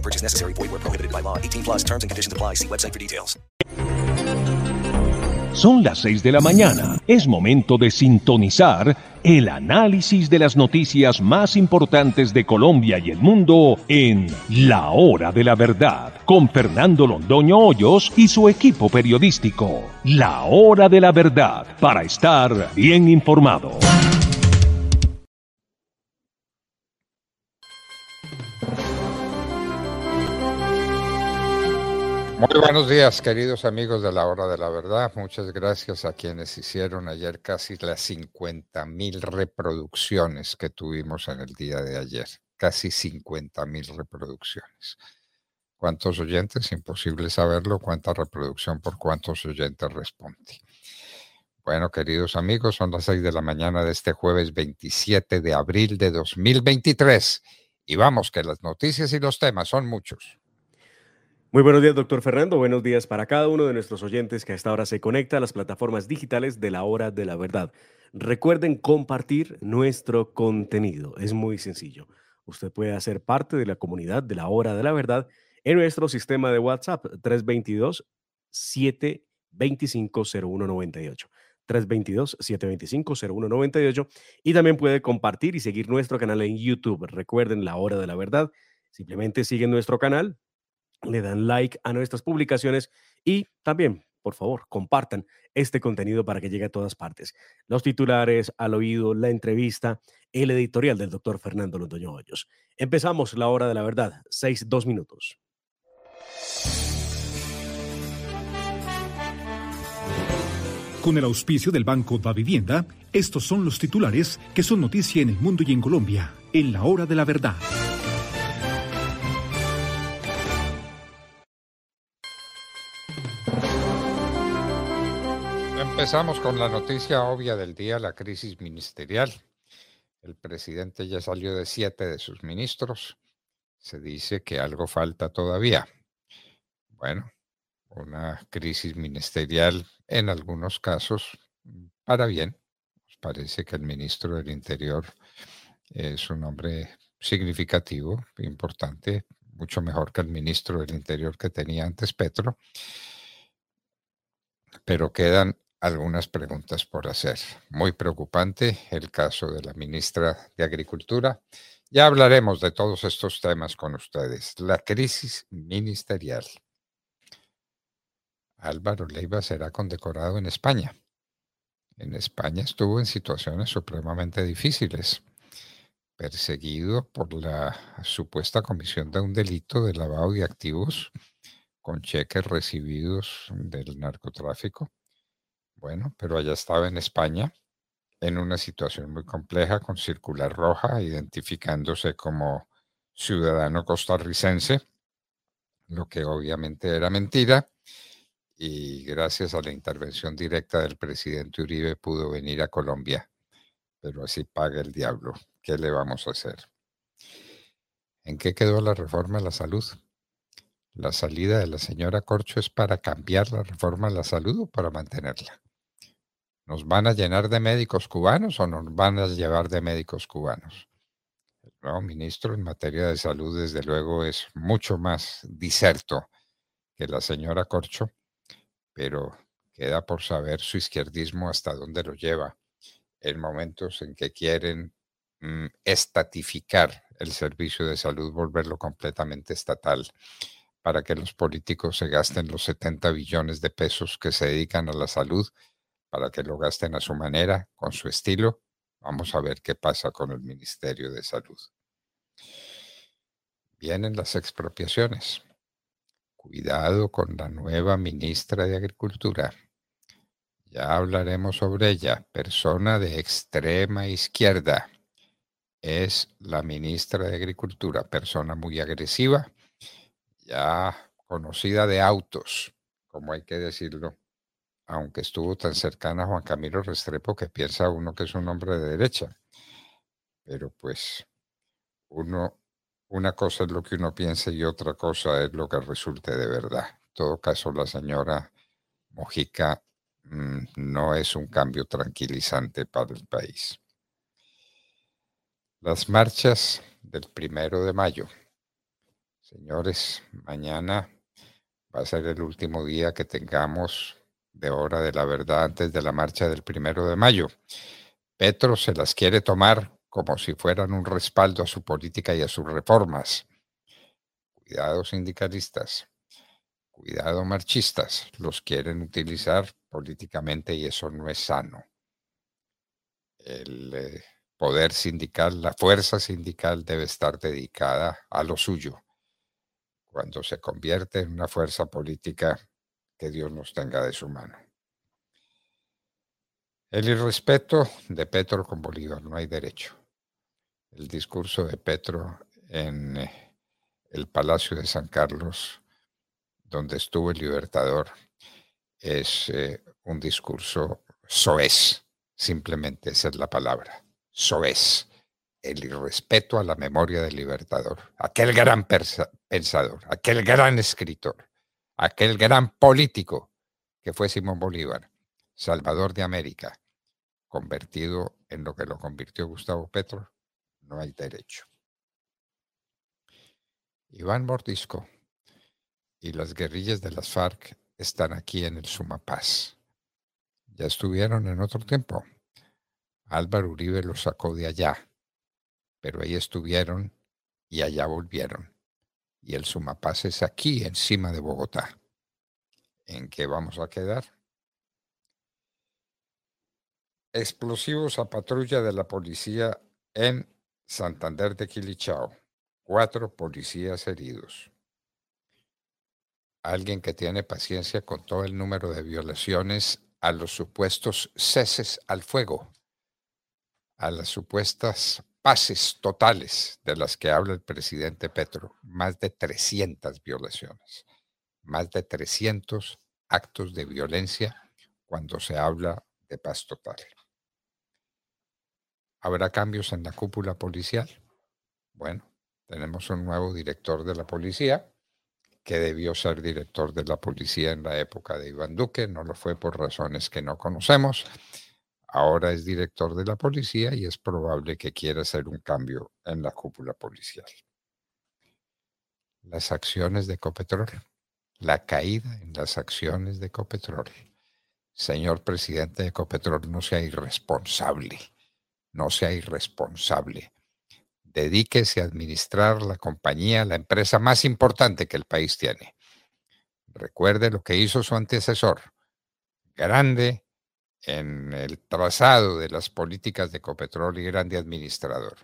Purchase necessary. Prohibited by law. 18 plus terms and conditions apply. See website for details. Son las 6 de la mañana. Es momento de sintonizar el análisis de las noticias más importantes de Colombia y el mundo en La Hora de la Verdad, con Fernando Londoño Hoyos y su equipo periodístico. La Hora de la Verdad, para estar bien informado. Muy buenos días, queridos amigos de la hora de la verdad. Muchas gracias a quienes hicieron ayer casi las 50 mil reproducciones que tuvimos en el día de ayer. Casi 50 mil reproducciones. ¿Cuántos oyentes? Imposible saberlo. ¿Cuánta reproducción por cuántos oyentes responde? Bueno, queridos amigos, son las 6 de la mañana de este jueves 27 de abril de 2023. Y vamos, que las noticias y los temas son muchos. Muy buenos días, doctor Fernando. Buenos días para cada uno de nuestros oyentes que a esta hora se conecta a las plataformas digitales de la hora de la verdad. Recuerden compartir nuestro contenido. Es muy sencillo. Usted puede hacer parte de la comunidad de la hora de la verdad en nuestro sistema de WhatsApp 322-725-0198. 322-725-0198 y también puede compartir y seguir nuestro canal en YouTube. Recuerden la hora de la verdad. Simplemente siguen nuestro canal, le dan like a nuestras publicaciones y también, por favor, compartan este contenido para que llegue a todas partes. Los titulares, al oído, la entrevista, el editorial del doctor Fernando Londoño Hoyos. Empezamos la hora de la verdad, seis, dos minutos. Con el auspicio del Banco Da Vivienda, estos son los titulares que son noticia en el mundo y en Colombia, en la hora de la verdad. Empezamos con la noticia obvia del día, la crisis ministerial. El presidente ya salió de siete de sus ministros. Se dice que algo falta todavía. Bueno, una crisis ministerial en algunos casos para bien. Parece que el ministro del Interior es un hombre significativo, importante, mucho mejor que el ministro del Interior que tenía antes Petro. Pero quedan algunas preguntas por hacer. Muy preocupante el caso de la ministra de Agricultura. Ya hablaremos de todos estos temas con ustedes. La crisis ministerial. Álvaro Leiva será condecorado en España. En España estuvo en situaciones supremamente difíciles, perseguido por la supuesta comisión de un delito de lavado de activos con cheques recibidos del narcotráfico bueno, pero allá estaba en España, en una situación muy compleja, con circular roja, identificándose como ciudadano costarricense, lo que obviamente era mentira, y gracias a la intervención directa del presidente Uribe pudo venir a Colombia. Pero así paga el diablo. ¿Qué le vamos a hacer? ¿En qué quedó la reforma a la salud? ¿La salida de la señora Corcho es para cambiar la reforma a la salud o para mantenerla? ¿Nos van a llenar de médicos cubanos o nos van a llevar de médicos cubanos? El nuevo ministro en materia de salud, desde luego, es mucho más diserto que la señora Corcho, pero queda por saber su izquierdismo hasta dónde lo lleva en momentos en que quieren mm, estatificar el servicio de salud, volverlo completamente estatal para que los políticos se gasten los 70 billones de pesos que se dedican a la salud, para que lo gasten a su manera, con su estilo. Vamos a ver qué pasa con el Ministerio de Salud. Vienen las expropiaciones. Cuidado con la nueva ministra de Agricultura. Ya hablaremos sobre ella. Persona de extrema izquierda. Es la ministra de Agricultura, persona muy agresiva, ya conocida de autos, como hay que decirlo, aunque estuvo tan cercana a Juan Camilo Restrepo que piensa uno que es un hombre de derecha. Pero pues uno, una cosa es lo que uno piensa y otra cosa es lo que resulte de verdad. En todo caso, la señora Mojica mm, no es un cambio tranquilizante para el país. Las marchas del primero de mayo. Señores, mañana va a ser el último día que tengamos de hora de la verdad antes de la marcha del primero de mayo. Petro se las quiere tomar como si fueran un respaldo a su política y a sus reformas. Cuidado sindicalistas, cuidado marchistas, los quieren utilizar políticamente y eso no es sano. El eh, poder sindical, la fuerza sindical debe estar dedicada a lo suyo cuando se convierte en una fuerza política que Dios nos tenga de su mano. El irrespeto de Petro con Bolívar, no hay derecho. El discurso de Petro en eh, el Palacio de San Carlos, donde estuvo el Libertador, es eh, un discurso soez, simplemente esa es la palabra, soez el irrespeto a la memoria del libertador, aquel gran pensador, aquel gran escritor, aquel gran político que fue Simón Bolívar, Salvador de América, convertido en lo que lo convirtió Gustavo Petro, no hay derecho. Iván Mordisco y las guerrillas de las FARC están aquí en el Sumapaz. Ya estuvieron en otro tiempo. Álvaro Uribe los sacó de allá pero ahí estuvieron y allá volvieron. Y el Sumapaz es aquí, encima de Bogotá. ¿En qué vamos a quedar? Explosivos a patrulla de la policía en Santander de Quilichao. Cuatro policías heridos. Alguien que tiene paciencia con todo el número de violaciones a los supuestos ceses al fuego, a las supuestas pases totales de las que habla el presidente Petro, más de 300 violaciones, más de 300 actos de violencia cuando se habla de paz total. ¿Habrá cambios en la cúpula policial? Bueno, tenemos un nuevo director de la policía que debió ser director de la policía en la época de Iván Duque, no lo fue por razones que no conocemos ahora es director de la policía y es probable que quiera hacer un cambio en la cúpula policial. Las acciones de Ecopetrol, la caída en las acciones de Ecopetrol. Señor presidente de Ecopetrol, no sea irresponsable, no sea irresponsable. Dedíquese a administrar la compañía, la empresa más importante que el país tiene. Recuerde lo que hizo su antecesor. Grande, en el trazado de las políticas de Ecopetrol y grande administrador.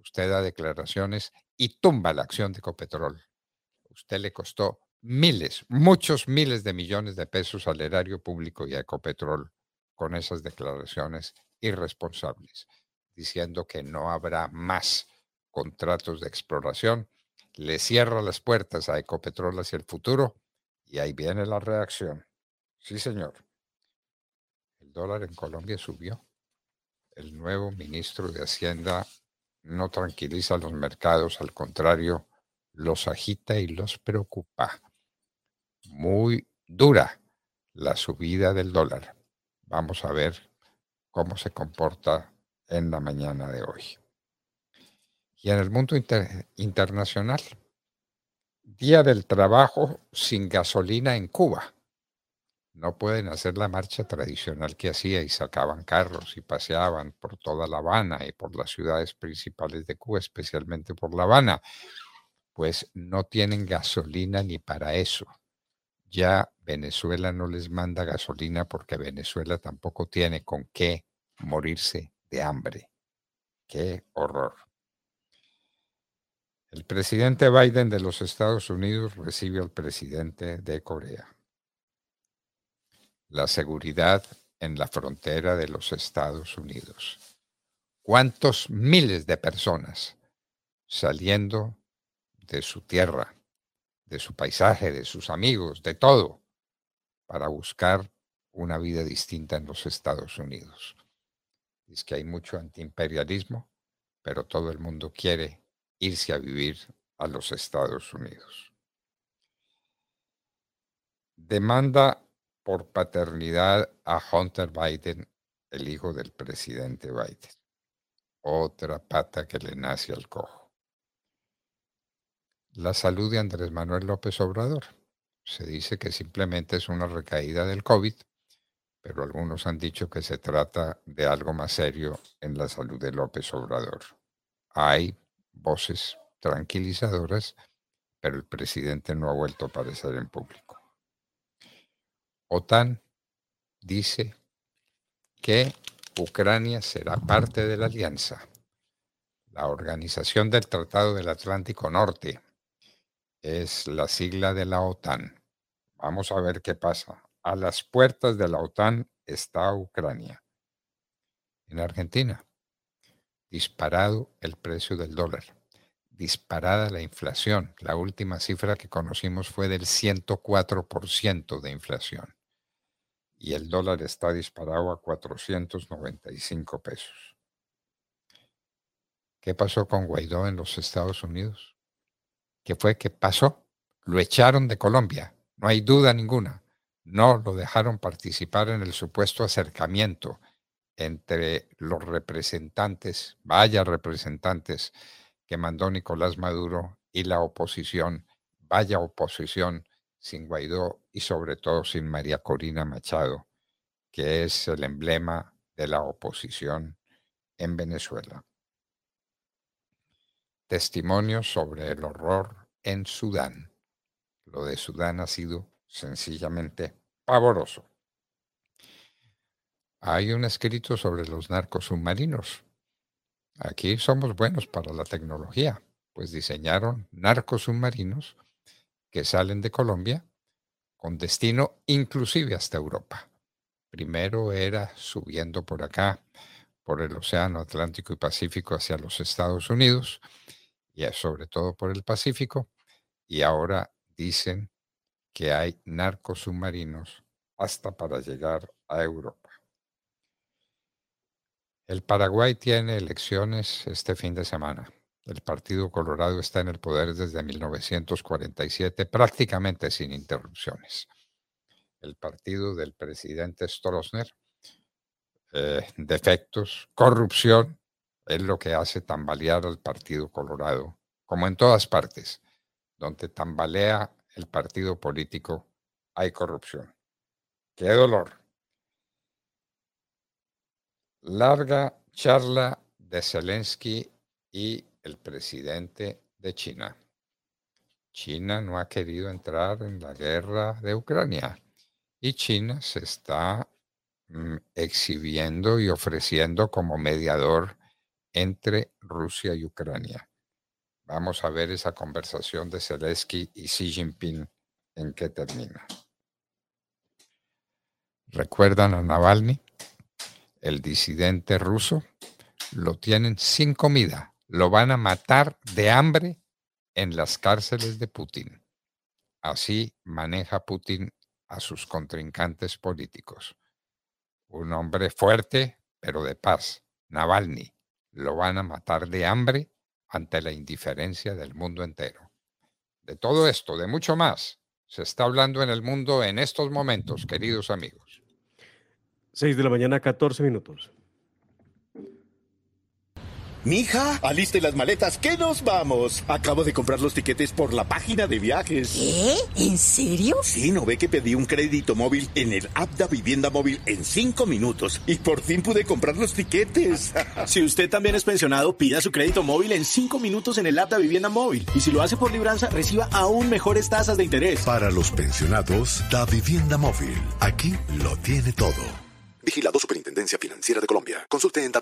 Usted da declaraciones y tumba la acción de Ecopetrol. Usted le costó miles, muchos miles de millones de pesos al erario público y a Ecopetrol con esas declaraciones irresponsables, diciendo que no habrá más contratos de exploración, le cierra las puertas a Ecopetrol hacia el futuro y ahí viene la reacción. Sí, señor dólar en Colombia subió. El nuevo ministro de Hacienda no tranquiliza los mercados, al contrario, los agita y los preocupa. Muy dura la subida del dólar. Vamos a ver cómo se comporta en la mañana de hoy. Y en el mundo internacional, Día del Trabajo sin gasolina en Cuba no pueden hacer la marcha tradicional que hacía y sacaban carros y paseaban por toda La Habana y por las ciudades principales de Cuba, especialmente por La Habana, pues no tienen gasolina ni para eso. Ya Venezuela no les manda gasolina porque Venezuela tampoco tiene con qué morirse de hambre. Qué horror. El presidente Biden de los Estados Unidos recibe al presidente de Corea. La seguridad en la frontera de los Estados Unidos. ¿Cuántos miles de personas saliendo de su tierra, de su paisaje, de sus amigos, de todo, para buscar una vida distinta en los Estados Unidos? Es que hay mucho antiimperialismo, pero todo el mundo quiere irse a vivir a los Estados Unidos. Demanda por paternidad a Hunter Biden, el hijo del presidente Biden. Otra pata que le nace al cojo. La salud de Andrés Manuel López Obrador. Se dice que simplemente es una recaída del COVID, pero algunos han dicho que se trata de algo más serio en la salud de López Obrador. Hay voces tranquilizadoras, pero el presidente no ha vuelto a aparecer en público. OTAN dice que Ucrania será parte de la alianza. La Organización del Tratado del Atlántico Norte es la sigla de la OTAN. Vamos a ver qué pasa. A las puertas de la OTAN está Ucrania. En Argentina, disparado el precio del dólar, disparada la inflación. La última cifra que conocimos fue del 104% de inflación y el dólar está disparado a 495 pesos. ¿Qué pasó con Guaidó en los Estados Unidos? ¿Qué fue que pasó? Lo echaron de Colombia, no hay duda ninguna. No lo dejaron participar en el supuesto acercamiento entre los representantes, vaya representantes que mandó Nicolás Maduro y la oposición, vaya oposición sin Guaidó y sobre todo sin María Corina Machado, que es el emblema de la oposición en Venezuela. Testimonios sobre el horror en Sudán. Lo de Sudán ha sido sencillamente pavoroso. Hay un escrito sobre los narcos submarinos. Aquí somos buenos para la tecnología, pues diseñaron narcos submarinos que salen de Colombia con destino inclusive hasta Europa. Primero era subiendo por acá, por el Océano Atlántico y Pacífico hacia los Estados Unidos, y sobre todo por el Pacífico, y ahora dicen que hay narcos submarinos hasta para llegar a Europa. El Paraguay tiene elecciones este fin de semana. El Partido Colorado está en el poder desde 1947, prácticamente sin interrupciones. El partido del presidente Stroessner, eh, defectos, corrupción, es lo que hace tambalear al Partido Colorado, como en todas partes, donde tambalea el partido político, hay corrupción. ¡Qué dolor! Larga charla de Zelensky y el presidente de China. China no ha querido entrar en la guerra de Ucrania y China se está mm, exhibiendo y ofreciendo como mediador entre Rusia y Ucrania. Vamos a ver esa conversación de Zelensky y Xi Jinping en qué termina. ¿Recuerdan a Navalny? El disidente ruso lo tienen sin comida lo van a matar de hambre en las cárceles de Putin. Así maneja Putin a sus contrincantes políticos. Un hombre fuerte, pero de paz, Navalny, lo van a matar de hambre ante la indiferencia del mundo entero. De todo esto, de mucho más, se está hablando en el mundo en estos momentos, queridos amigos. 6 de la mañana, 14 minutos. Mija, aliste las maletas que nos vamos. Acabo de comprar los tiquetes por la página de viajes. ¿Qué? ¿En serio? Sí, no ve que pedí un crédito móvil en el app de Vivienda Móvil en cinco minutos y por fin pude comprar los tiquetes. si usted también es pensionado, pida su crédito móvil en cinco minutos en el app de Vivienda Móvil. Y si lo hace por libranza, reciba aún mejores tasas de interés. Para los pensionados, da Vivienda Móvil. Aquí lo tiene todo. Vigilado Superintendencia Financiera de Colombia. Consulte en.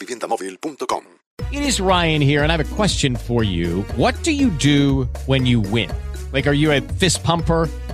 It is Ryan here, and I have a question for you. What do you do when you win? Like, are you a fist pumper?